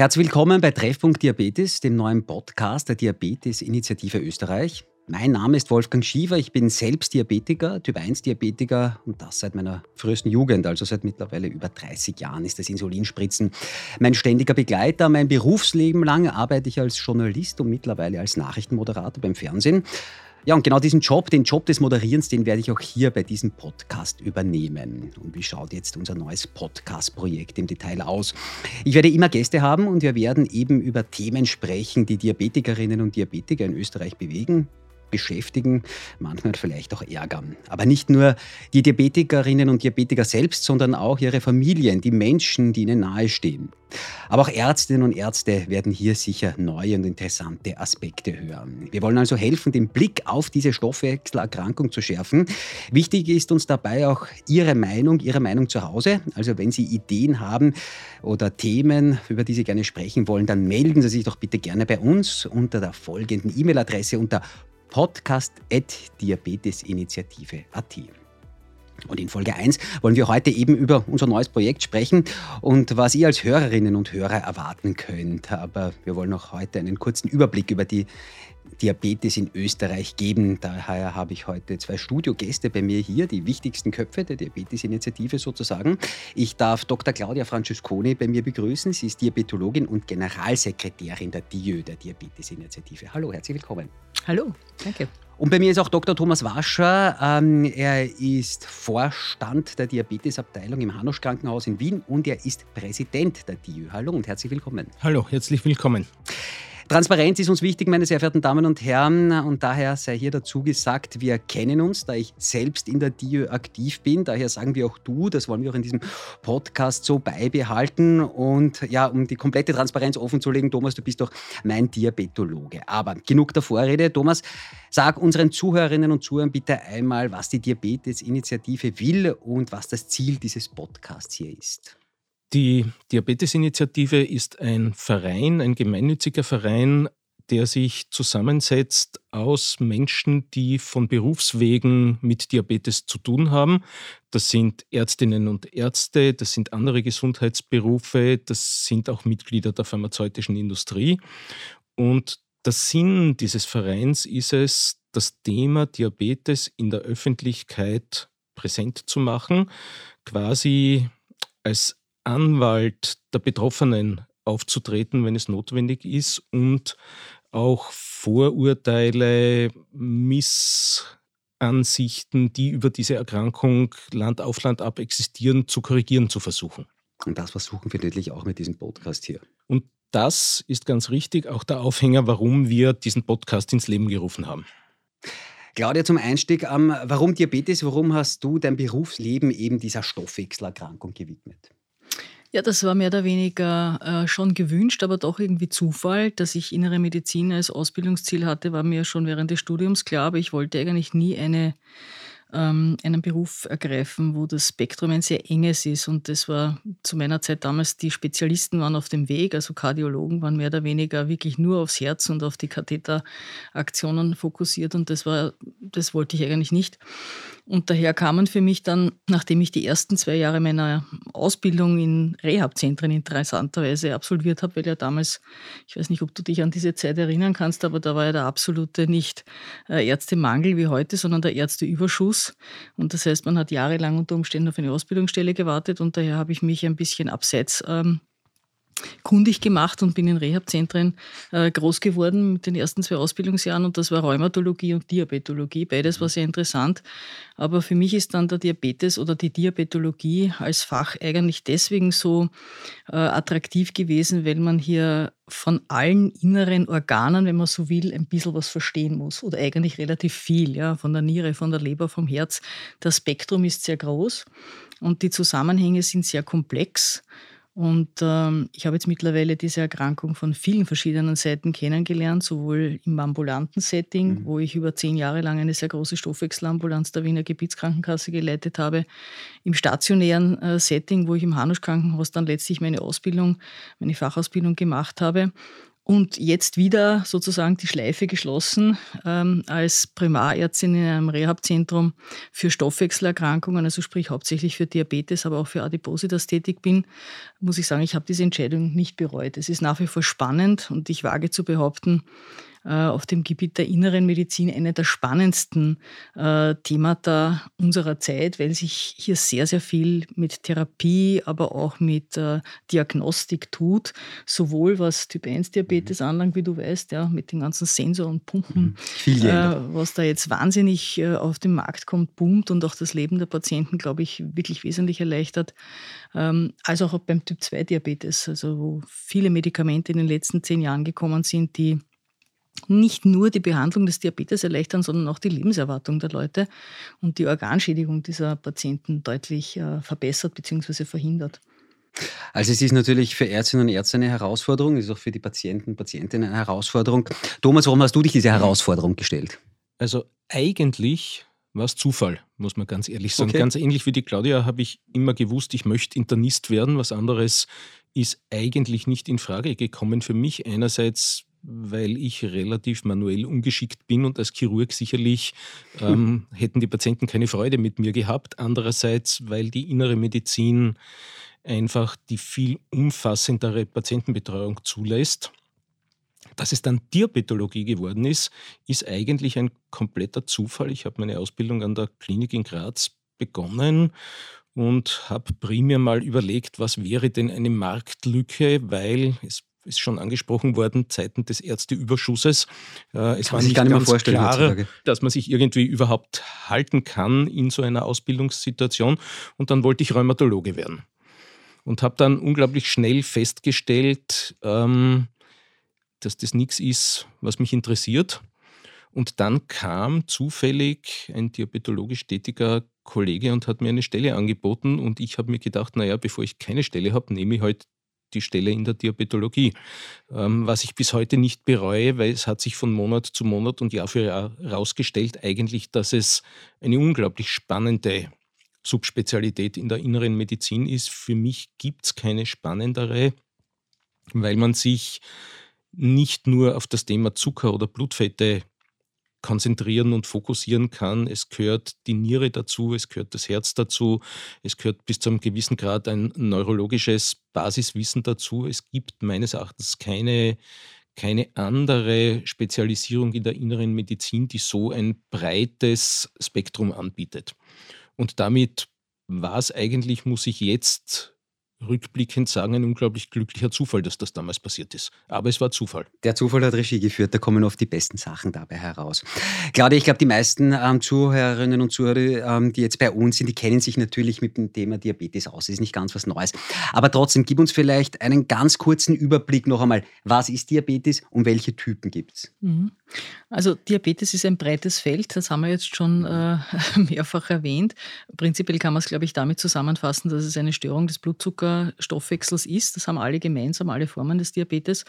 Herzlich willkommen bei Treffpunkt Diabetes, dem neuen Podcast der Diabetes-Initiative Österreich. Mein Name ist Wolfgang Schiefer, ich bin selbst Diabetiker, Typ 1 Diabetiker und das seit meiner frühesten Jugend, also seit mittlerweile über 30 Jahren ist das Insulinspritzen mein ständiger Begleiter. Mein Berufsleben lang arbeite ich als Journalist und mittlerweile als Nachrichtenmoderator beim Fernsehen. Ja, und genau diesen Job, den Job des Moderierens, den werde ich auch hier bei diesem Podcast übernehmen. Und wie schaut jetzt unser neues Podcast-Projekt im Detail aus? Ich werde immer Gäste haben und wir werden eben über Themen sprechen, die Diabetikerinnen und Diabetiker in Österreich bewegen beschäftigen, manchmal vielleicht auch ärgern. Aber nicht nur die Diabetikerinnen und Diabetiker selbst, sondern auch ihre Familien, die Menschen, die ihnen nahestehen. Aber auch Ärztinnen und Ärzte werden hier sicher neue und interessante Aspekte hören. Wir wollen also helfen, den Blick auf diese Stoffwechselerkrankung zu schärfen. Wichtig ist uns dabei auch Ihre Meinung, Ihre Meinung zu Hause. Also wenn Sie Ideen haben oder Themen, über die Sie gerne sprechen wollen, dann melden Sie sich doch bitte gerne bei uns unter der folgenden E-Mail-Adresse unter podcast.diabetesinitiative.at. Und in Folge 1 wollen wir heute eben über unser neues Projekt sprechen und was ihr als Hörerinnen und Hörer erwarten könnt. Aber wir wollen auch heute einen kurzen Überblick über die Diabetes in Österreich geben. Daher habe ich heute zwei Studiogäste bei mir hier, die wichtigsten Köpfe der Diabetes-Initiative sozusagen. Ich darf Dr. Claudia Francesconi bei mir begrüßen. Sie ist Diabetologin und Generalsekretärin der DIÖ, der Diabetes-Initiative. Hallo, herzlich willkommen. Hallo, danke. Und bei mir ist auch Dr. Thomas Wascher. Ähm, er ist Vorstand der Diabetesabteilung im Hanusch Krankenhaus in Wien und er ist Präsident der DIÖ. Hallo und herzlich willkommen. Hallo, herzlich willkommen. Transparenz ist uns wichtig, meine sehr verehrten Damen und Herren. Und daher sei hier dazu gesagt, wir kennen uns, da ich selbst in der DIÖ aktiv bin. Daher sagen wir auch du, das wollen wir auch in diesem Podcast so beibehalten. Und ja, um die komplette Transparenz offenzulegen, Thomas, du bist doch mein Diabetologe. Aber genug der Vorrede. Thomas, sag unseren Zuhörerinnen und Zuhörern bitte einmal, was die Diabetes-Initiative will und was das Ziel dieses Podcasts hier ist. Die Diabetesinitiative ist ein Verein, ein gemeinnütziger Verein, der sich zusammensetzt aus Menschen, die von Berufswegen mit Diabetes zu tun haben. Das sind Ärztinnen und Ärzte, das sind andere Gesundheitsberufe, das sind auch Mitglieder der pharmazeutischen Industrie. Und der Sinn dieses Vereins ist es, das Thema Diabetes in der Öffentlichkeit präsent zu machen, quasi als Anwalt der Betroffenen aufzutreten, wenn es notwendig ist und auch Vorurteile, Missansichten, die über diese Erkrankung Land auf Land ab existieren, zu korrigieren zu versuchen. Und das versuchen wir natürlich auch mit diesem Podcast hier. Und das ist ganz richtig auch der Aufhänger, warum wir diesen Podcast ins Leben gerufen haben. Claudia, zum Einstieg, ähm, warum Diabetes? Warum hast du dein Berufsleben eben dieser Stoffwechselerkrankung gewidmet? Ja, das war mehr oder weniger äh, schon gewünscht, aber doch irgendwie Zufall. Dass ich innere Medizin als Ausbildungsziel hatte, war mir schon während des Studiums klar, aber ich wollte eigentlich nie eine ähm, einen Beruf ergreifen, wo das Spektrum ein sehr enges ist. Und das war zu meiner Zeit damals, die Spezialisten waren auf dem Weg, also Kardiologen waren mehr oder weniger wirklich nur aufs Herz und auf die Katheteraktionen fokussiert. Und das war, das wollte ich eigentlich nicht. Und daher kamen für mich dann, nachdem ich die ersten zwei Jahre meiner Ausbildung in Rehabzentren interessanterweise absolviert habe, weil ja damals, ich weiß nicht, ob du dich an diese Zeit erinnern kannst, aber da war ja der absolute nicht äh, Ärztemangel wie heute, sondern der Ärzteüberschuss. Und das heißt, man hat jahrelang unter Umständen auf eine Ausbildungsstelle gewartet und daher habe ich mich ein bisschen abseits ähm, kundig gemacht und bin in Rehabzentren äh, groß geworden mit den ersten zwei Ausbildungsjahren und das war Rheumatologie und Diabetologie. Beides war sehr interessant. Aber für mich ist dann der Diabetes oder die Diabetologie als Fach eigentlich deswegen so äh, attraktiv gewesen, weil man hier von allen inneren Organen, wenn man so will, ein bisschen was verstehen muss oder eigentlich relativ viel, ja, von der Niere, von der Leber, vom Herz. Das Spektrum ist sehr groß und die Zusammenhänge sind sehr komplex. Und ähm, ich habe jetzt mittlerweile diese Erkrankung von vielen verschiedenen Seiten kennengelernt, sowohl im ambulanten Setting, mhm. wo ich über zehn Jahre lang eine sehr große Stoffwechselambulanz der Wiener Gebietskrankenkasse geleitet habe, im stationären äh, Setting, wo ich im Hanusch Krankenhaus dann letztlich meine Ausbildung, meine Fachausbildung gemacht habe Und jetzt wieder sozusagen die Schleife geschlossen ähm, als Primarärztin in einem Rehabzentrum für Stoffwechselerkrankungen, also sprich hauptsächlich für Diabetes, aber auch für Adipositas tätig bin, muss ich sagen, ich habe diese Entscheidung nicht bereut. Es ist nach wie vor spannend und ich wage zu behaupten, auf dem Gebiet der inneren Medizin eine der spannendsten äh, Themata unserer Zeit, weil sich hier sehr, sehr viel mit Therapie, aber auch mit äh, Diagnostik tut, sowohl was Typ-1-Diabetes mhm. anlangt, wie du weißt, ja, mit den ganzen Sensor und Pumpen, mhm. äh, was da jetzt wahnsinnig äh, auf den Markt kommt, boomt und auch das Leben der Patienten, glaube ich, wirklich wesentlich erleichtert, ähm, als auch beim Typ-2-Diabetes, also wo viele Medikamente in den letzten zehn Jahren gekommen sind, die nicht nur die Behandlung des Diabetes erleichtern, sondern auch die Lebenserwartung der Leute und die Organschädigung dieser Patienten deutlich äh, verbessert bzw. verhindert. Also es ist natürlich für Ärztinnen und Ärzte eine Herausforderung, es ist auch für die Patienten und Patientinnen eine Herausforderung. Thomas, warum hast du dich diese Herausforderung gestellt? Also eigentlich war es Zufall, muss man ganz ehrlich sagen. Okay. Ganz ähnlich wie die Claudia habe ich immer gewusst, ich möchte Internist werden. Was anderes ist eigentlich nicht in Frage gekommen für mich. Einerseits weil ich relativ manuell ungeschickt bin und als Chirurg sicherlich ähm, hätten die Patienten keine Freude mit mir gehabt. Andererseits, weil die innere Medizin einfach die viel umfassendere Patientenbetreuung zulässt. Dass es dann Diabetologie geworden ist, ist eigentlich ein kompletter Zufall. Ich habe meine Ausbildung an der Klinik in Graz begonnen und habe primär mal überlegt, was wäre denn eine Marktlücke, weil es ist schon angesprochen worden, Zeiten des Ärzteüberschusses. Äh, es kann war nicht ganz klar, dass man sich irgendwie überhaupt halten kann in so einer Ausbildungssituation. Und dann wollte ich Rheumatologe werden. Und habe dann unglaublich schnell festgestellt, ähm, dass das nichts ist, was mich interessiert. Und dann kam zufällig ein diabetologisch tätiger Kollege und hat mir eine Stelle angeboten. Und ich habe mir gedacht, naja, bevor ich keine Stelle habe, nehme ich halt die Stelle in der Diabetologie, ähm, was ich bis heute nicht bereue, weil es hat sich von Monat zu Monat und Jahr für Jahr herausgestellt, eigentlich, dass es eine unglaublich spannende Subspezialität in der inneren Medizin ist. Für mich gibt es keine spannendere, weil man sich nicht nur auf das Thema Zucker oder Blutfette konzentrieren und fokussieren kann. Es gehört die Niere dazu, es gehört das Herz dazu, es gehört bis zu einem gewissen Grad ein neurologisches Basiswissen dazu. Es gibt meines Erachtens keine, keine andere Spezialisierung in der inneren Medizin, die so ein breites Spektrum anbietet. Und damit war es eigentlich, muss ich jetzt rückblickend sagen, ein unglaublich glücklicher Zufall, dass das damals passiert ist. Aber es war Zufall. Der Zufall hat Regie geführt, da kommen oft die besten Sachen dabei heraus. Claudia, ich glaube, die meisten ähm, Zuhörerinnen und Zuhörer, ähm, die jetzt bei uns sind, die kennen sich natürlich mit dem Thema Diabetes aus. Das ist nicht ganz was Neues. Aber trotzdem, gib uns vielleicht einen ganz kurzen Überblick noch einmal. Was ist Diabetes und welche Typen gibt es? Mhm. Also Diabetes ist ein breites Feld, das haben wir jetzt schon äh, mehrfach erwähnt. Prinzipiell kann man es, glaube ich, damit zusammenfassen, dass es eine Störung des Blutzuckerstoffwechsels ist. Das haben alle gemeinsam, alle Formen des Diabetes.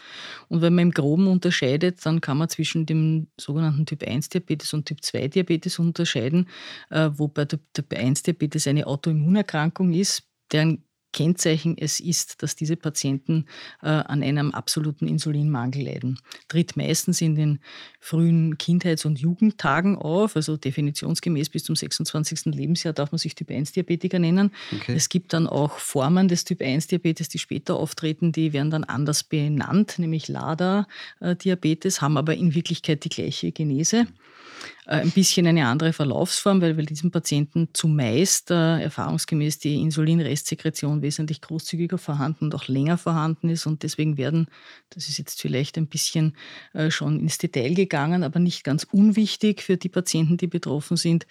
Und wenn man im Groben unterscheidet, dann kann man zwischen dem sogenannten Typ-1-Diabetes und Typ-2-Diabetes unterscheiden, äh, wobei Typ-1-Diabetes eine Autoimmunerkrankung ist, deren Kennzeichen es ist, dass diese Patienten äh, an einem absoluten Insulinmangel leiden. Tritt meistens in den frühen Kindheits- und Jugendtagen auf, also definitionsgemäß bis zum 26. Lebensjahr darf man sich Typ-1-Diabetiker nennen. Okay. Es gibt dann auch Formen des Typ-1-Diabetes, die später auftreten, die werden dann anders benannt, nämlich LADA-Diabetes, haben aber in Wirklichkeit die gleiche Genese. Äh, ein bisschen eine andere Verlaufsform, weil bei diesen Patienten zumeist äh, erfahrungsgemäß die Insulinrestsekretion wesentlich großzügiger vorhanden und auch länger vorhanden ist. Und deswegen werden, das ist jetzt vielleicht ein bisschen äh, schon ins Detail gegangen, aber nicht ganz unwichtig für die Patienten, die betroffen sind,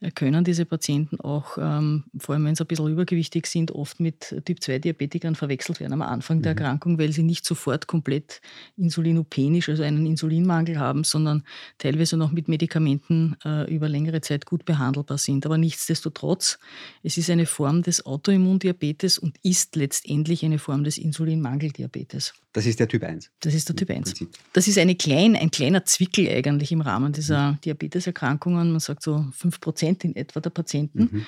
äh, können diese Patienten auch, ähm, vor allem wenn sie ein bisschen übergewichtig sind, oft mit Typ-2-Diabetikern verwechselt werden am Anfang mhm. der Erkrankung, weil sie nicht sofort komplett insulinopenisch, also einen Insulinmangel haben, sondern teilweise noch mit Medikamenten äh, über längere Zeit gut behandelbar sind. Aber nichtsdestotrotz, es ist eine Form des Autoimmundiabetes und ist letztendlich eine Form des Insulinmangeldiabetes. Das ist der Typ 1. Das ist der Typ 1. Das ist eine klein, ein kleiner Zwickel eigentlich im Rahmen dieser mhm. Diabeteserkrankungen. Man sagt so 5% in etwa der Patienten. Mhm.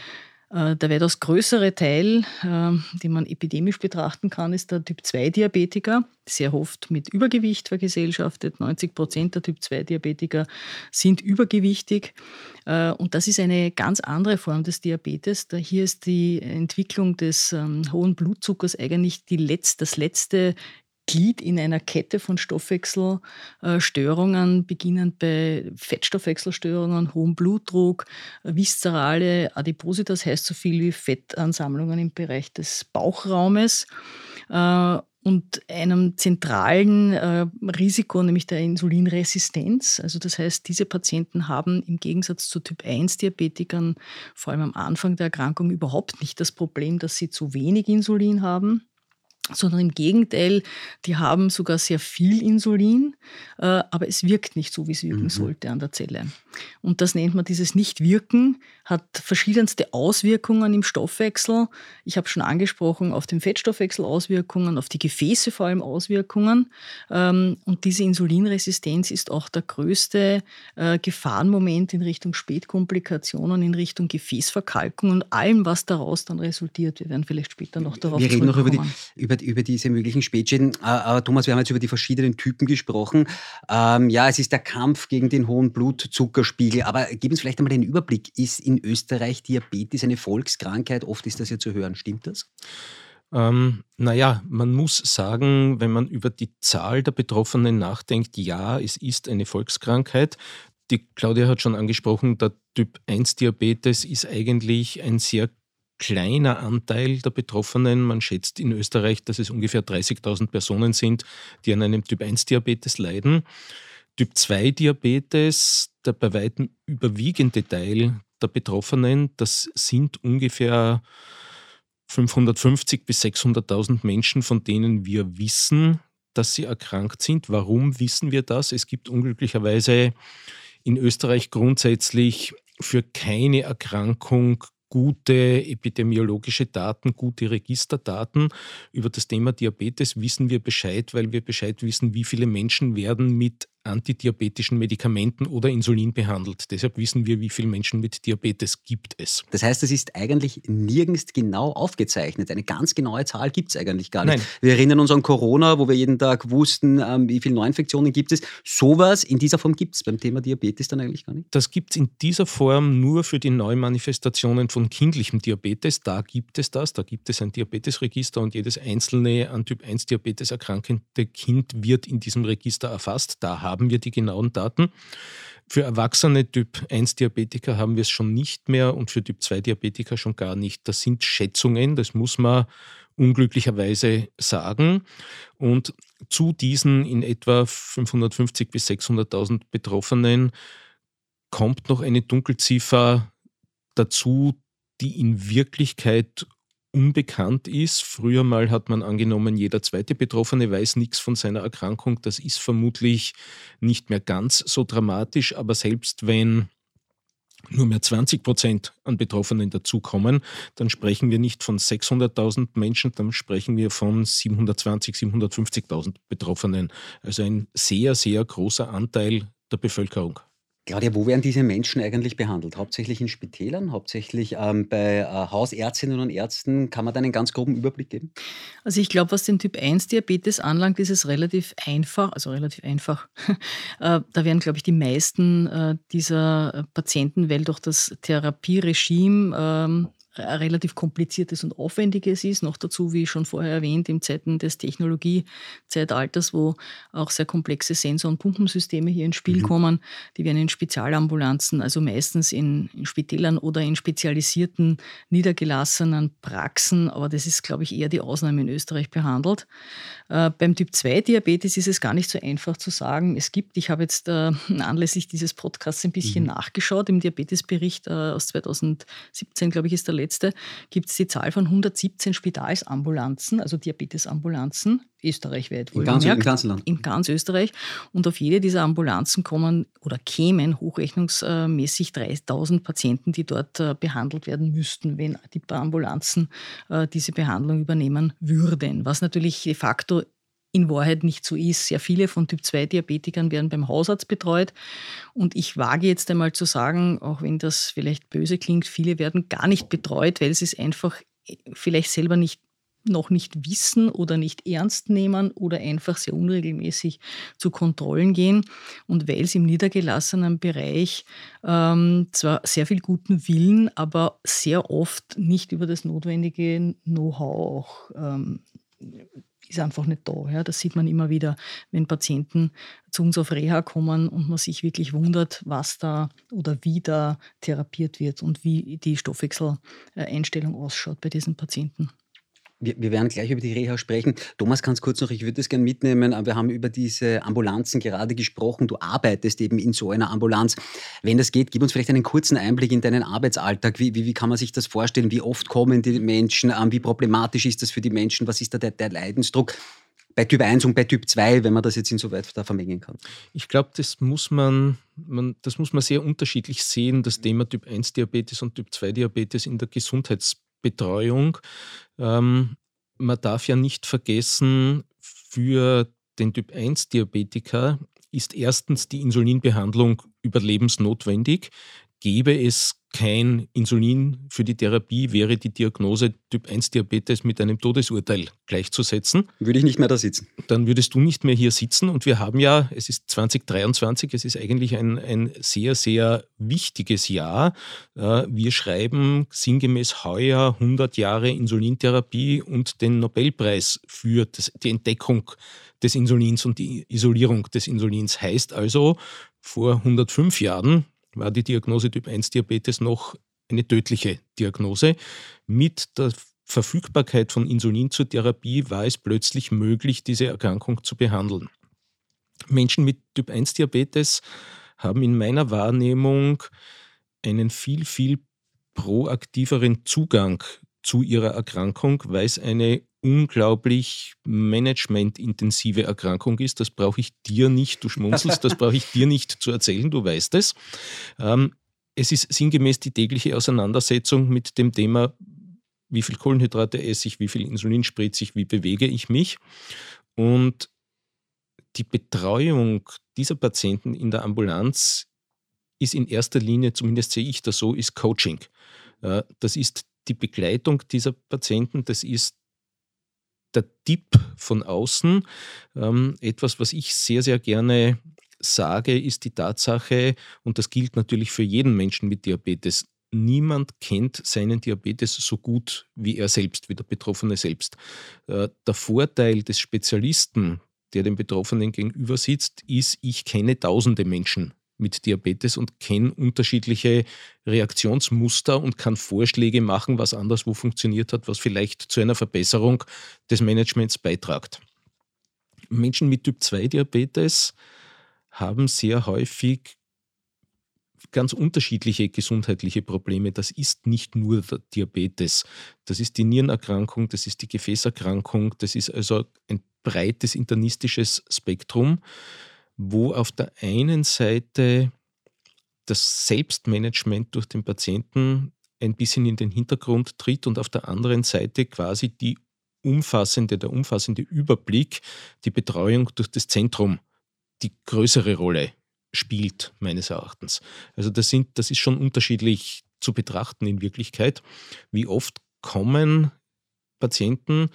Äh, der weitaus größere Teil, ähm, den man epidemisch betrachten kann, ist der Typ-2-Diabetiker, sehr oft mit Übergewicht vergesellschaftet. 90 Prozent der Typ-2-Diabetiker sind übergewichtig. Äh, und das ist eine ganz andere Form des Diabetes. Hier ist die Entwicklung des ähm, hohen Blutzuckers eigentlich letzte, das letzte Glied in einer Kette von Stoffwechselstörungen, beginnend bei Fettstoffwechselstörungen, hohem Blutdruck, viszerale Adipositas heißt so viel wie Fettansammlungen im Bereich des Bauchraumes äh, und einem zentralen äh, Risiko, nämlich der Insulinresistenz. Also das heißt, diese Patienten haben im Gegensatz zu Typ-1-Diabetikern vor allem am Anfang der Erkrankung überhaupt nicht das Problem, dass sie zu wenig Insulin haben sondern im Gegenteil, die haben sogar sehr viel Insulin, äh, aber es wirkt nicht so, wie es wirken mhm. sollte an der Zelle. Und das nennt man dieses Nichtwirken, hat verschiedenste Auswirkungen im Stoffwechsel. Ich habe schon angesprochen, auf den Fettstoffwechsel Auswirkungen, auf die Gefäße vor allem Auswirkungen. Ähm, und diese Insulinresistenz ist auch der größte äh, Gefahrenmoment in Richtung Spätkomplikationen, in Richtung Gefäßverkalkung und allem, was daraus dann resultiert. Wir werden vielleicht später noch darauf Wir reden noch über die, über über, über diese möglichen Spätschäden. Äh, äh, Thomas, wir haben jetzt über die verschiedenen Typen gesprochen. Ähm, ja, es ist der Kampf gegen den hohen Blutzuckerspiegel. Aber geben uns vielleicht einmal den Überblick. Ist in Österreich Diabetes eine Volkskrankheit? Oft ist das ja zu hören. Stimmt das? Ähm, naja, man muss sagen, wenn man über die Zahl der Betroffenen nachdenkt, ja, es ist eine Volkskrankheit. Die Claudia hat schon angesprochen, der Typ 1 Diabetes ist eigentlich ein sehr kleiner Anteil der Betroffenen. Man schätzt in Österreich, dass es ungefähr 30.000 Personen sind, die an einem Typ-1-Diabetes leiden. Typ-2-Diabetes, der bei weitem überwiegende Teil der Betroffenen, das sind ungefähr 550 bis 600.000 Menschen, von denen wir wissen, dass sie erkrankt sind. Warum wissen wir das? Es gibt unglücklicherweise in Österreich grundsätzlich für keine Erkrankung gute epidemiologische Daten, gute Registerdaten. Über das Thema Diabetes wissen wir Bescheid, weil wir Bescheid wissen, wie viele Menschen werden mit antidiabetischen Medikamenten oder Insulin behandelt. Deshalb wissen wir, wie viele Menschen mit Diabetes gibt es. Das heißt, es ist eigentlich nirgends genau aufgezeichnet. Eine ganz genaue Zahl gibt es eigentlich gar nicht. Nein. Wir erinnern uns an Corona, wo wir jeden Tag wussten, ähm, wie viele Neuinfektionen gibt es. Sowas in dieser Form gibt es beim Thema Diabetes dann eigentlich gar nicht. Das gibt es in dieser Form nur für die Neumanifestationen von kindlichem Diabetes. Da gibt es das. Da gibt es ein Diabetesregister und jedes einzelne an Typ 1 Diabetes erkrankende Kind wird in diesem Register erfasst. Da haben wir die genauen Daten. Für erwachsene Typ 1 Diabetiker haben wir es schon nicht mehr und für Typ 2 Diabetiker schon gar nicht. Das sind Schätzungen, das muss man unglücklicherweise sagen. Und zu diesen in etwa 550 bis 600.000 Betroffenen kommt noch eine Dunkelziffer dazu, die in Wirklichkeit unbekannt ist. Früher mal hat man angenommen, jeder zweite Betroffene weiß nichts von seiner Erkrankung. Das ist vermutlich nicht mehr ganz so dramatisch, aber selbst wenn nur mehr 20 Prozent an Betroffenen dazukommen, dann sprechen wir nicht von 600.000 Menschen, dann sprechen wir von 720, 750.000 Betroffenen. Also ein sehr, sehr großer Anteil der Bevölkerung. Claudia, wo werden diese Menschen eigentlich behandelt? Hauptsächlich in Spitälern, hauptsächlich ähm, bei äh, Hausärztinnen und Ärzten? Kann man da einen ganz groben Überblick geben? Also ich glaube, was den Typ 1 Diabetes anlangt, ist es relativ einfach, also relativ einfach. äh, da werden, glaube ich, die meisten äh, dieser äh, Patienten, weil durch das Therapieregime ähm, relativ kompliziertes und aufwendiges ist. Noch dazu, wie schon vorher erwähnt, im Zeiten des Technologiezeitalters, wo auch sehr komplexe Sensor- und Pumpensysteme hier ins Spiel mhm. kommen. Die werden in Spezialambulanzen, also meistens in, in Spitälern oder in spezialisierten, niedergelassenen Praxen, aber das ist, glaube ich, eher die Ausnahme in Österreich behandelt. Äh, beim Typ-2-Diabetes ist es gar nicht so einfach zu sagen. Es gibt, ich habe jetzt äh, anlässlich dieses Podcasts ein bisschen mhm. nachgeschaut, im Diabetesbericht äh, aus 2017, glaube ich, ist der letzte, gibt es die Zahl von 117 Spitalsambulanzen, also Diabetesambulanzen, österreichweit in ganz, Im ganzen Land. In ganz Österreich. Und auf jede dieser Ambulanzen kommen oder kämen hochrechnungsmäßig 3000 Patienten, die dort äh, behandelt werden müssten, wenn die Ambulanzen äh, diese Behandlung übernehmen würden. Was natürlich de facto in Wahrheit nicht so ist. Sehr viele von Typ-2-Diabetikern werden beim Hausarzt betreut. Und ich wage jetzt einmal zu sagen, auch wenn das vielleicht böse klingt, viele werden gar nicht betreut, weil sie es einfach vielleicht selber nicht noch nicht wissen oder nicht ernst nehmen oder einfach sehr unregelmäßig zu Kontrollen gehen. Und weil es im niedergelassenen Bereich ähm, zwar sehr viel guten Willen, aber sehr oft nicht über das notwendige Know-how auch ähm, ist einfach nicht da. Ja. Das sieht man immer wieder, wenn Patienten zu uns auf Reha kommen und man sich wirklich wundert, was da oder wie da therapiert wird und wie die Stoffwechseleinstellung ausschaut bei diesen Patienten. Wir, wir, werden gleich über die Reha sprechen. Thomas, ganz kurz noch, ich würde es gerne mitnehmen. Wir haben über diese Ambulanzen gerade gesprochen. Du arbeitest eben in so einer Ambulanz. Wenn das geht, gib uns vielleicht einen kurzen Einblick in deinen Arbeitsalltag. Wie, wie, wie kann man sich das vorstellen? Wie oft kommen die Menschen? Wie problematisch ist das für die Menschen? Was ist da der, der Leidensdruck? bei Typ 1 und bei Typ 2, wenn man das jetzt insoweit da vermengen kann? Ich glaube, das muss man, man, das muss man sehr unterschiedlich sehen, das Thema Typ 1 Diabetes und Typ 2 Diabetes in der Gesundheitsbetreuung. Ähm, man darf ja nicht vergessen, für den Typ-1-Diabetiker ist erstens die Insulinbehandlung überlebensnotwendig. Gäbe es kein Insulin für die Therapie, wäre die Diagnose Typ 1 Diabetes mit einem Todesurteil gleichzusetzen. Würde ich nicht mehr da sitzen. Dann würdest du nicht mehr hier sitzen. Und wir haben ja, es ist 2023, es ist eigentlich ein, ein sehr, sehr wichtiges Jahr. Äh, wir schreiben sinngemäß heuer 100 Jahre Insulintherapie und den Nobelpreis für das, die Entdeckung des Insulins und die Isolierung des Insulins. Heißt also, vor 105 Jahren war die Diagnose Typ 1 Diabetes noch eine tödliche Diagnose. Mit der Verfügbarkeit von Insulin zur Therapie war es plötzlich möglich, diese Erkrankung zu behandeln. Menschen mit Typ 1 Diabetes haben in meiner Wahrnehmung einen viel, viel proaktiveren Zugang zu ihrer Erkrankung, weil es eine unglaublich managementintensive Erkrankung ist. Das brauche ich dir nicht, du schmunzelst, das brauche ich dir nicht zu erzählen, du weißt es. Ähm, es ist sinngemäß die tägliche Auseinandersetzung mit dem Thema, wie viel Kohlenhydrate esse ich, wie viel Insulin spritze ich, wie bewege ich mich. Und die Betreuung dieser Patienten in der Ambulanz ist in erster Linie, zumindest sehe ich das so, ist Coaching. Äh, das ist die Begleitung dieser Patienten, das ist der Tipp von außen. Ähm, etwas, was ich sehr, sehr gerne sage, ist die Tatsache, und das gilt natürlich für jeden Menschen mit Diabetes, niemand kennt seinen Diabetes so gut wie er selbst, wie der Betroffene selbst. Äh, der Vorteil des Spezialisten, der dem Betroffenen gegenüber sitzt, ist, ich kenne tausende Menschen mit Diabetes und kenne unterschiedliche Reaktionsmuster und kann Vorschläge machen, was anderswo funktioniert hat, was vielleicht zu einer Verbesserung des Managements beitragt. Menschen mit Typ-2-Diabetes haben sehr häufig ganz unterschiedliche gesundheitliche Probleme. Das ist nicht nur der Diabetes. Das ist die Nierenerkrankung, das ist die Gefäßerkrankung, das ist also ein breites internistisches Spektrum wo auf der einen Seite das Selbstmanagement durch den Patienten ein bisschen in den Hintergrund tritt und auf der anderen Seite quasi die umfassende, der umfassende Überblick, die Betreuung durch das Zentrum die größere Rolle spielt, meines Erachtens. Also das, sind, das ist schon unterschiedlich zu betrachten in Wirklichkeit. Wie oft kommen Patienten,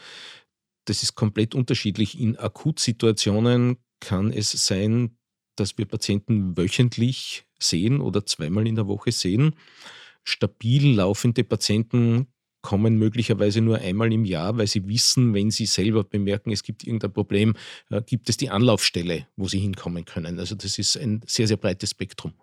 das ist komplett unterschiedlich, in Akutsituationen kann es sein, dass wir Patienten wöchentlich sehen oder zweimal in der Woche sehen. Stabil laufende Patienten kommen möglicherweise nur einmal im Jahr, weil sie wissen, wenn sie selber bemerken, es gibt irgendein Problem, äh, gibt es die Anlaufstelle, wo sie hinkommen können. Also das ist ein sehr, sehr breites Spektrum.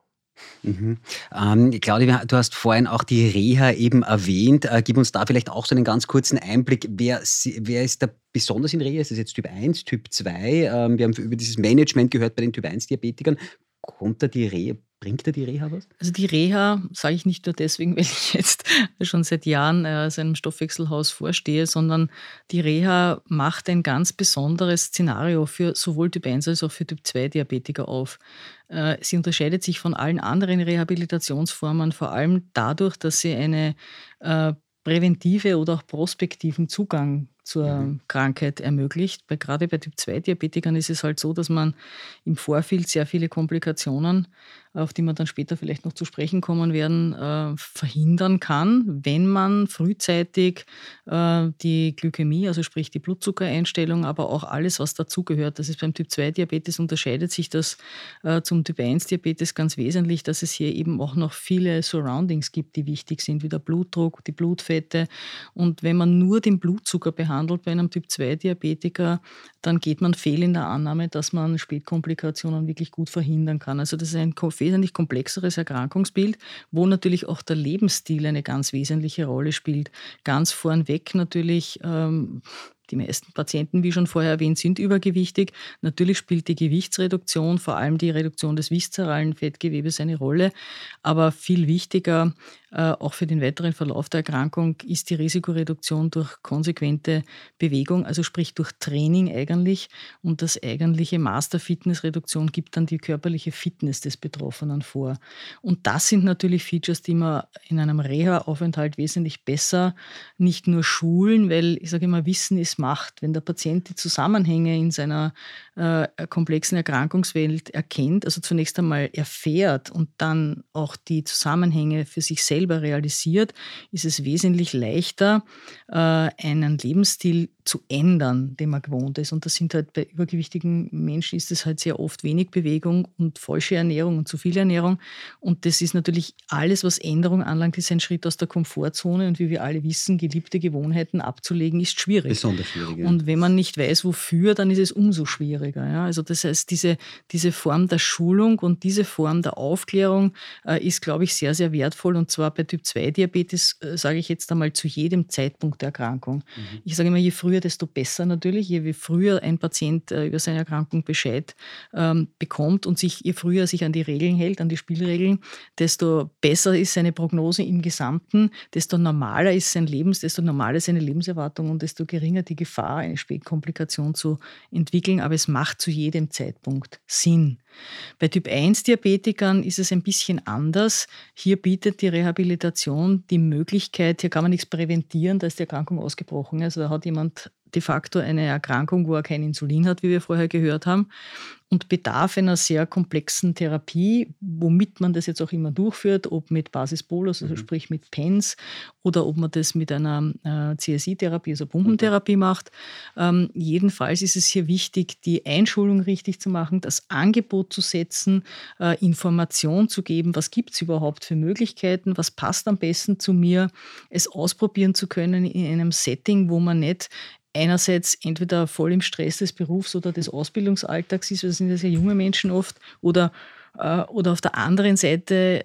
Mhm. Ähm, Claudia, du hast vorhin auch die Reha eben erwähnt. Äh, gib uns da vielleicht auch so einen ganz kurzen Einblick. Wer, wer ist da besonders in Reha? Ist das jetzt Typ 1, Typ 2? Ähm, wir haben über dieses Management gehört bei den Typ 1-Diabetikern. Kommt da die Reha, Bringt da die Reha was? Also die Reha sage ich nicht nur deswegen, weil ich jetzt schon seit Jahren äh, seinem Stoffwechselhaus vorstehe, sondern die Reha macht ein ganz besonderes Szenario für sowohl Typ 1 als auch für Typ 2 Diabetiker auf. Äh, sie unterscheidet sich von allen anderen Rehabilitationsformen vor allem dadurch, dass sie eine äh, präventive oder auch prospektiven Zugang zur mhm. Krankheit ermöglicht. Bei, gerade bei Typ-2-Diabetikern ist es halt so, dass man im Vorfeld sehr viele Komplikationen auf die wir dann später vielleicht noch zu sprechen kommen werden, äh, verhindern kann, wenn man frühzeitig äh, die Glykämie, also sprich die Blutzuckereinstellung, aber auch alles, was dazugehört. Das ist beim Typ-2-Diabetes unterscheidet sich das äh, zum Typ-1-Diabetes ganz wesentlich, dass es hier eben auch noch viele Surroundings gibt, die wichtig sind, wie der Blutdruck, die Blutfette. Und wenn man nur den Blutzucker behandelt bei einem Typ-2-Diabetiker, dann geht man fehl in der Annahme, dass man Spätkomplikationen wirklich gut verhindern kann. Also das ist ein wesentlich komplexeres Erkrankungsbild, wo natürlich auch der Lebensstil eine ganz wesentliche Rolle spielt. Ganz vornweg natürlich ähm, die meisten Patienten, wie schon vorher erwähnt, sind übergewichtig. Natürlich spielt die Gewichtsreduktion, vor allem die Reduktion des viszeralen Fettgewebes eine Rolle. Aber viel wichtiger, äh, auch für den weiteren Verlauf der Erkrankung, ist die Risikoreduktion durch konsequente Bewegung, also sprich durch Training eigentlich. Und das eigentliche Maß der Fitnessreduktion gibt dann die körperliche Fitness des Betroffenen vor. Und das sind natürlich Features, die man in einem Reha-Aufenthalt wesentlich besser nicht nur schulen, weil ich sage immer, Wissen ist macht, wenn der Patient die Zusammenhänge in seiner äh, komplexen Erkrankungswelt erkennt, also zunächst einmal erfährt und dann auch die Zusammenhänge für sich selber realisiert, ist es wesentlich leichter, äh, einen Lebensstil zu ändern, den man gewohnt ist. Und das sind halt bei übergewichtigen Menschen ist es halt sehr oft wenig Bewegung und falsche Ernährung und zu viel Ernährung. Und das ist natürlich alles, was Änderung anlangt, ist ein Schritt aus der Komfortzone. Und wie wir alle wissen, geliebte Gewohnheiten abzulegen, ist schwierig. Besonders schwierig. Ja. Und wenn man nicht weiß, wofür, dann ist es umso schwieriger. Ja? Also das heißt, diese, diese Form der Schulung und diese Form der Aufklärung äh, ist, glaube ich, sehr, sehr wertvoll. Und zwar bei Typ-2-Diabetes, äh, sage ich jetzt einmal, zu jedem Zeitpunkt der Erkrankung. Mhm. Ich sage immer, je früher desto besser natürlich. Je früher ein Patient äh, über seine Erkrankung Bescheid ähm, bekommt und sich, je früher sich an die Regeln hält, an die Spielregeln, desto besser ist seine Prognose im Gesamten, desto normaler ist sein Lebens, desto normaler ist seine Lebenserwartung und desto geringer die Gefahr, eine Spätkomplikation zu entwickeln. Aber es macht zu jedem Zeitpunkt Sinn. Bei Typ-1-Diabetikern ist es ein bisschen anders. Hier bietet die Rehabilitation die Möglichkeit, hier kann man nichts präventieren, da ist die Erkrankung ausgebrochen. Also da hat jemand de facto eine Erkrankung, wo er kein Insulin hat, wie wir vorher gehört haben und bedarf einer sehr komplexen Therapie, womit man das jetzt auch immer durchführt, ob mit Basisbolus, also mhm. sprich mit PENS, oder ob man das mit einer äh, CSI-Therapie, also Pumpentherapie macht. Ähm, jedenfalls ist es hier wichtig, die Einschulung richtig zu machen, das Angebot zu setzen, äh, Information zu geben, was gibt es überhaupt für Möglichkeiten, was passt am besten zu mir, es ausprobieren zu können in einem Setting, wo man nicht einerseits entweder voll im Stress des Berufs oder des Ausbildungsalltags ist, das sind ja sehr junge Menschen oft, oder, äh, oder auf der anderen Seite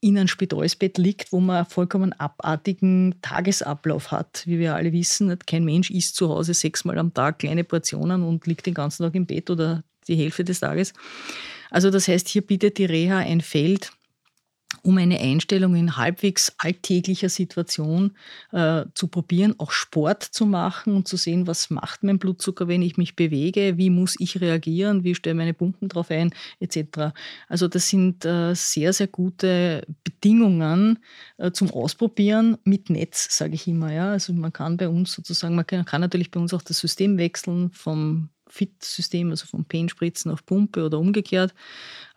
in ein Spitalsbett liegt, wo man einen vollkommen abartigen Tagesablauf hat. Wie wir alle wissen, kein Mensch isst zu Hause sechsmal am Tag kleine Portionen und liegt den ganzen Tag im Bett oder die Hälfte des Tages. Also das heißt, hier bietet die Reha ein Feld, um eine Einstellung in halbwegs alltäglicher Situation äh, zu probieren, auch Sport zu machen und zu sehen, was macht mein Blutzucker, wenn ich mich bewege, wie muss ich reagieren, wie stelle meine Pumpen drauf ein, etc. Also das sind äh, sehr, sehr gute Bedingungen äh, zum Ausprobieren mit Netz, sage ich immer. Ja? Also man kann bei uns sozusagen, man kann, kann natürlich bei uns auch das System wechseln vom FIT-System, also vom Penspritzen auf Pumpe oder umgekehrt.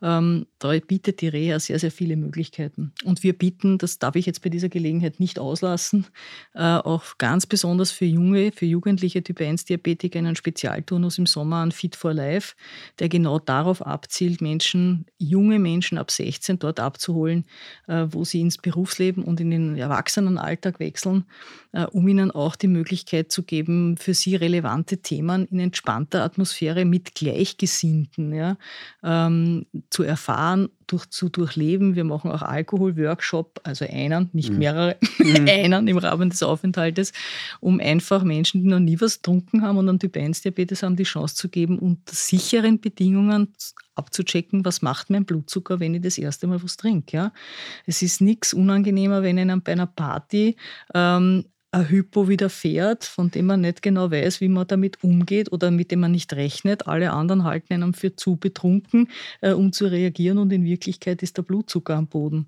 Ähm, da bietet die Reha sehr, sehr viele Möglichkeiten. Und wir bieten, das darf ich jetzt bei dieser Gelegenheit nicht auslassen, äh, auch ganz besonders für junge, für jugendliche Typ 1-Diabetiker einen Spezialturnus im Sommer an Fit for Life, der genau darauf abzielt, Menschen, junge Menschen ab 16 dort abzuholen, äh, wo sie ins Berufsleben und in den Erwachsenenalltag wechseln, äh, um ihnen auch die Möglichkeit zu geben, für sie relevante Themen in entspannter Atmosphäre mit Gleichgesinnten ja, ähm, zu erfahren, durch, zu durchleben. Wir machen auch Alkohol-Workshop, also einen, nicht mhm. mehrere, mhm. einen im Rahmen des Aufenthaltes, um einfach Menschen, die noch nie was getrunken haben und einen Typ-1-Diabetes haben, die Chance zu geben, unter sicheren Bedingungen abzuchecken, was macht mein Blutzucker, wenn ich das erste Mal was trinke. Ja? Es ist nichts unangenehmer, wenn ich bei einer Party ähm, ein Hypo widerfährt, von dem man nicht genau weiß, wie man damit umgeht oder mit dem man nicht rechnet. Alle anderen halten einen für zu betrunken, äh, um zu reagieren und in Wirklichkeit ist der Blutzucker am Boden.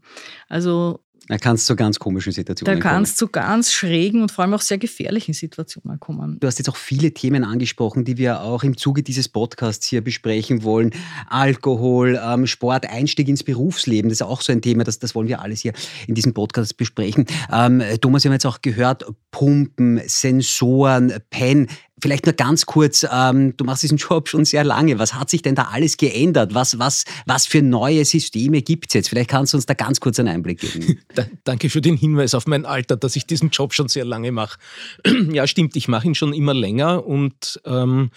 Also Da kannst du zu ganz komischen Situationen kommen. Da kannst du zu ganz schrägen und vor allem auch sehr gefährlichen Situationen kommen. Du hast jetzt auch viele Themen angesprochen, die wir auch im Zuge dieses Podcasts hier besprechen wollen. Alkohol, ähm, Sport, Einstieg ins Berufsleben, das ist auch so ein Thema, das, das wollen wir alles hier in diesem Podcast besprechen. Ähm, Thomas, wir haben jetzt auch gehört, Pumpen, Sensoren, Pen. Vielleicht nur ganz kurz, ähm, du machst diesen Job schon sehr lange. Was hat sich denn da alles geändert? Was, was, was für neue Systeme gibt es jetzt? Vielleicht kannst du uns da ganz kurz einen Einblick geben. Danke für den Hinweis auf mein Alter, dass ich diesen Job schon sehr lange mache. ja, stimmt, ich mache ihn schon immer länger und ähm,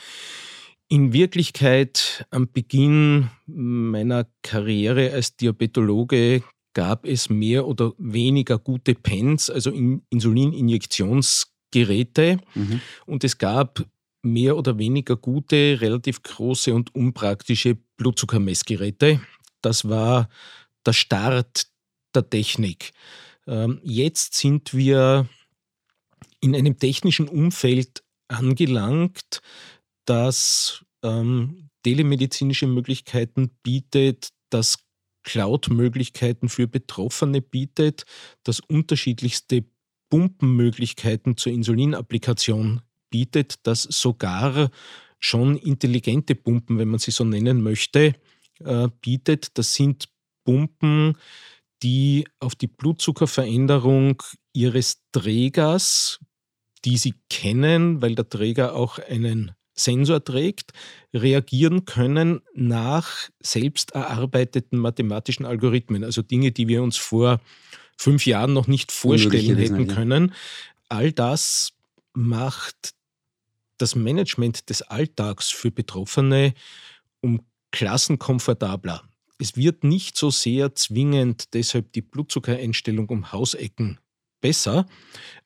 in Wirklichkeit am Beginn meiner Karriere als Diabetologe gab es mehr oder weniger gute Pens, also Insulininjektions Geräte mhm. und es gab mehr oder weniger gute, relativ große und unpraktische Blutzuckermessgeräte. Das war der Start der Technik. Ähm, jetzt sind wir in einem technischen Umfeld angelangt, das ähm, telemedizinische Möglichkeiten bietet, das Cloud-Möglichkeiten für Betroffene bietet, das unterschiedlichste Pumpenmöglichkeiten zur Insulinapplikation bietet, das sogar schon intelligente Pumpen, wenn man sie so nennen möchte, äh, bietet. Das sind Pumpen, die auf die Blutzuckerveränderung ihres Trägers, die sie kennen, weil der Träger auch einen Sensor trägt, reagieren können nach selbst erarbeiteten mathematischen Algorithmen, also Dinge, die wir uns vor fünf Jahren noch nicht vorstellen hätten können. All das macht das Management des Alltags für Betroffene um Klassen komfortabler. Es wird nicht so sehr zwingend deshalb die Blutzuckereinstellung um Hausecken besser,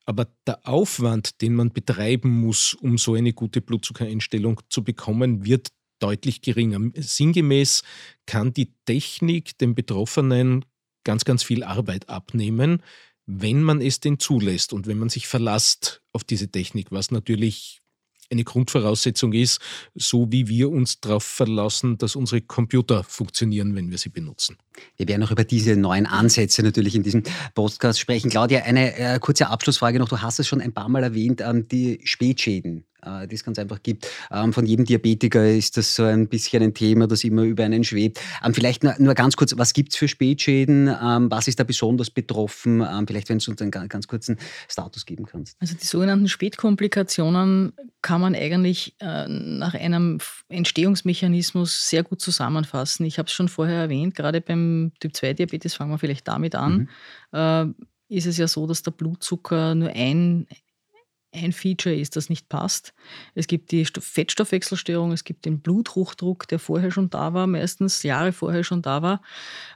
aber der Aufwand, den man betreiben muss, um so eine gute Blutzuckereinstellung zu bekommen, wird deutlich geringer. Sinngemäß kann die Technik den Betroffenen ganz, ganz viel Arbeit abnehmen, wenn man es denn zulässt und wenn man sich verlasst auf diese Technik, was natürlich eine Grundvoraussetzung ist, so wie wir uns darauf verlassen, dass unsere Computer funktionieren, wenn wir sie benutzen. Wir werden auch über diese neuen Ansätze natürlich in diesem Podcast sprechen. Claudia, eine äh, kurze Abschlussfrage noch. Du hast es schon ein paar Mal erwähnt, ähm, die Spätschäden die es ganz einfach gibt. Ähm, von jedem Diabetiker ist das so ein bisschen ein Thema, das immer über einen schwebt. Ähm, vielleicht nur, nur ganz kurz, was gibt es für Spätschäden? Ähm, was ist da besonders betroffen? vielleicht, wenn du uns einen ganz kurzen Status geben kannst. Also die sogenannten Spätkomplikationen kann man eigentlich äh, nach einem Entstehungsmechanismus sehr gut zusammenfassen. Ich habe es schon vorher erwähnt, gerade beim Typ-2-Diabetes, fangen wir vielleicht damit an, mhm. äh, ist es ja so, dass der Blutzucker nur ein ein Feature ist, das nicht passt. Es gibt die Fettstoffwechselstörung, es gibt den Bluthochdruck, der vorher schon da war, meistens Jahre vorher schon da war.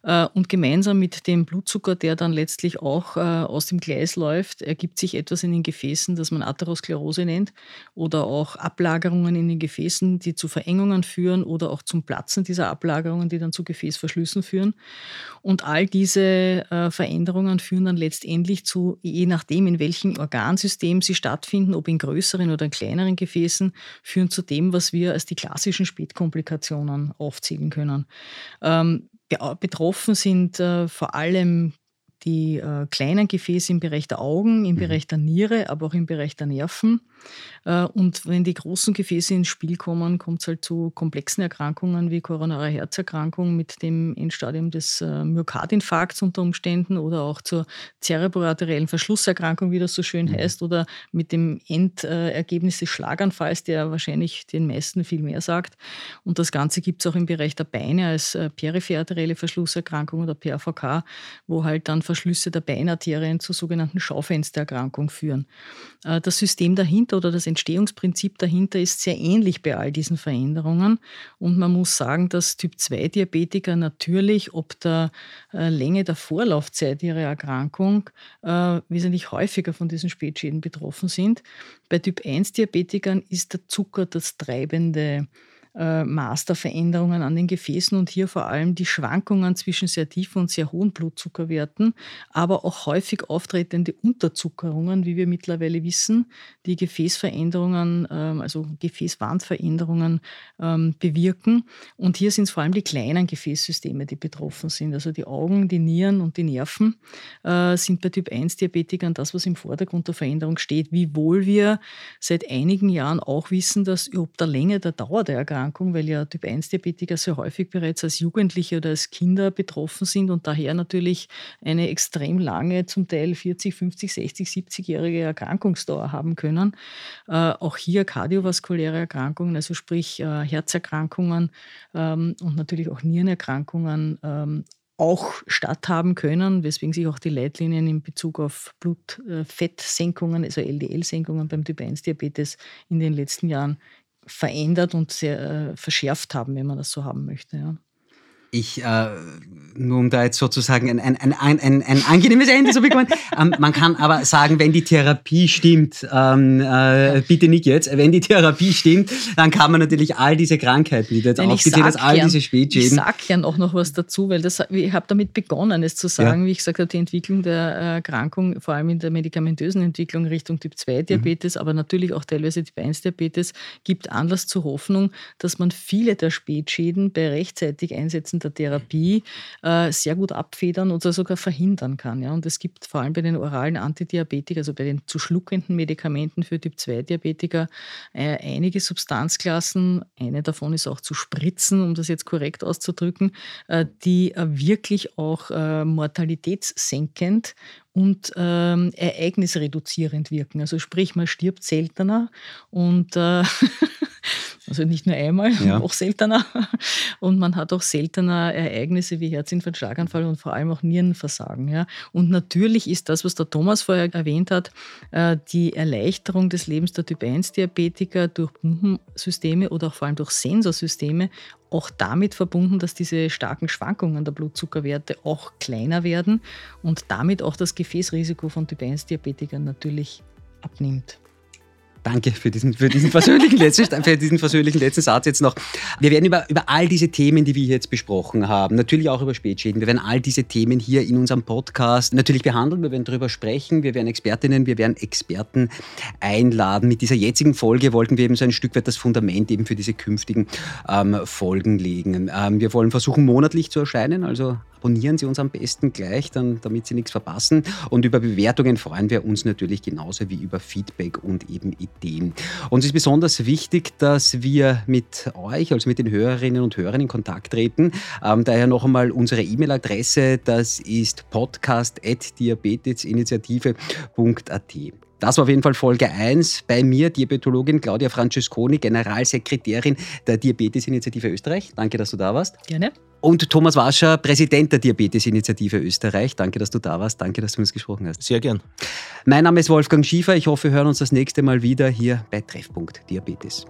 Äh, und gemeinsam mit dem Blutzucker, der dann letztlich auch äh, aus dem Gleis läuft, ergibt sich etwas in den Gefäßen, das man Atherosklerose nennt, oder auch Ablagerungen in den Gefäßen, die zu Verengungen führen oder auch zum Platzen dieser Ablagerungen, die dann zu Gefäßverschlüssen führen. Und all diese äh, Veränderungen führen dann letztendlich zu, je nachdem, in welchem Organsystem sie stattfinden, stattfinden, ob in größeren oder in kleineren Gefäßen, führen zu dem, was wir als die klassischen Spätkomplikationen aufzählen können. Ähm, betroffen sind äh, vor allem die äh, kleinen Gefäße im Bereich der Augen, im mhm. Bereich der Niere, aber auch im Bereich der Nerven. Äh, und wenn die großen Gefäße ins Spiel kommen, kommt es halt zu komplexen Erkrankungen wie koronare Herzerkrankung mit dem Endstadium des äh, Myokardinfarkts unter Umständen oder auch zur zerebroarteriellen Verschlusserkrankung, wie das so schön mhm. heißt, oder mit dem Endergebnis des Schlaganfalls, der wahrscheinlich den meisten viel mehr sagt. Und das Ganze gibt es auch im Bereich der Beine als äh, peripherarterielle Verschlusserkrankung oder PAVK, wo halt dann Verschlüsse der Beinarterien zur sogenannten Schaufenstererkrankung führen. Das System dahinter dahinter oder das Entstehungsprinzip dahinter ist sehr ähnlich bei all diesen Veränderungen. Und man muss sagen, dass Typ-2-Diabetiker natürlich ob der äh, Länge der Vorlaufzeit ihrer Erkrankung äh, wesentlich häufiger von diesen Spätschäden betroffen sind. Bei Typ-1-Diabetikern ist der Zucker das treibende Masterveränderungen an den Gefäßen und hier vor allem die Schwankungen zwischen sehr tiefen und sehr hohen Blutzuckerwerten, aber auch häufig auftretende Unterzuckerungen, wie wir mittlerweile wissen, die Gefäßveränderungen, ähm, also Gefäßwandveränderungen ähm, bewirken. Und hier sind es vor allem die kleinen Gefäßsysteme, die betroffen sind. Also die Augen, die Nieren und die Nerven äh, sind bei Typ-1-Diabetikern das, was im Vordergrund der Veränderung steht, wiewohl wir seit einigen Jahren auch wissen, dass ob der Länge der Dauer der Erkrankung, weil ja Typ-1-Diabetiker sehr häufig bereits als Jugendliche oder als Kinder betroffen sind und daher natürlich eine extrem lange, zum Teil 40, 50, 60, 70-jährige Erkrankungsdauer haben können. Äh, auch hier kardiovaskuläre Erkrankungen, also sprich äh, Herzerkrankungen ähm, und natürlich auch Nierenerkrankungen ähm, auch statthaben können, weswegen sich auch die Leitlinien in Bezug auf Blutfettsenkungen, also LDL-Senkungen beim Typ-1-Diabetes in den letzten Jahren verändert und sehr äh, verschärft haben, wenn man das so haben möchte. Ja. Ich, äh, nur um da jetzt sozusagen ein, ein, ein, ein, ein angenehmes Ende zu bekommen. ähm, man kann aber sagen, wenn die Therapie stimmt, ähm, äh, bitte nicht jetzt, wenn die Therapie stimmt, dann kann man natürlich all diese Krankheiten, die du jetzt aufgezählt hast, all diese Spätschäden. Ich sag gern auch noch was dazu, weil das, ich habe damit begonnen, es zu sagen, ja. wie ich gesagt habe, die Entwicklung der Erkrankung, vor allem in der medikamentösen Entwicklung Richtung Typ 2 Diabetes, mhm. aber natürlich auch teilweise Typ 1 Diabetes, gibt Anlass zur Hoffnung, dass man viele der Spätschäden bei rechtzeitig Einsetzen der Therapie äh, sehr gut abfedern oder sogar verhindern kann. Ja. Und es gibt vor allem bei den oralen Antidiabetika, also bei den zu schluckenden Medikamenten für Typ-2-Diabetiker, äh, einige Substanzklassen, eine davon ist auch zu spritzen, um das jetzt korrekt auszudrücken, äh, die äh, wirklich auch äh, mortalitätssenkend und ähm, ereignisreduzierend wirken. Also sprich, man stirbt seltener und äh, Also nicht nur einmal, ja. auch seltener. Und man hat auch seltener Ereignisse wie Herzinfarkt, Schlaganfall und vor allem auch Nierenversagen. Ja. Und natürlich ist das, was der Thomas vorher erwähnt hat, äh, die Erleichterung des Lebens der Typ-1-Diabetiker durch Pumpensysteme oder auch vor allem durch Sensorsysteme auch damit verbunden, dass diese starken Schwankungen der Blutzuckerwerte auch kleiner werden und damit auch das Gefäßrisiko von Typ-1-Diabetikern natürlich abnimmt. Danke für diesen, für diesen, persönlichen, letzten, für diesen persönlichen letzten Satz jetzt noch. Wir werden über, über all diese Themen, die wir jetzt besprochen haben, natürlich auch über Spätschäden, wir werden all diese Themen hier in unserem Podcast natürlich behandeln. Wir werden darüber sprechen. Wir werden Expertinnen, wir werden Experten einladen. Mit dieser jetzigen Folge wollten wir eben so ein Stück weit das Fundament eben für diese künftigen ähm, Folgen legen. Ähm, wir wollen versuchen, monatlich zu erscheinen, also abonnieren Sie uns am besten gleich, dann, damit Sie nichts verpassen. Und über Bewertungen freuen wir uns natürlich genauso wie über Feedback und eben Ideen. Uns ist besonders wichtig, dass wir mit euch, also mit den Hörerinnen und Hörern in Kontakt treten. Ähm, daher noch einmal unsere E-Mail-Adresse, das ist podcast.diabetesinitiative.at. Das war auf jeden Fall Folge 1. Bei mir Diabetologin Claudia Francesconi, Generalsekretärin der Diabetesinitiative Österreich. Danke, dass du da warst. Gerne. Und Thomas Wascher, Präsident der Diabetesinitiative Österreich. Danke, dass du da warst. Danke, dass du mit uns gesprochen hast. Sehr gern. Mein Name ist Wolfgang Schiefer. Ich hoffe, wir hören uns das nächste Mal wieder hier bei Treffpunkt Diabetes.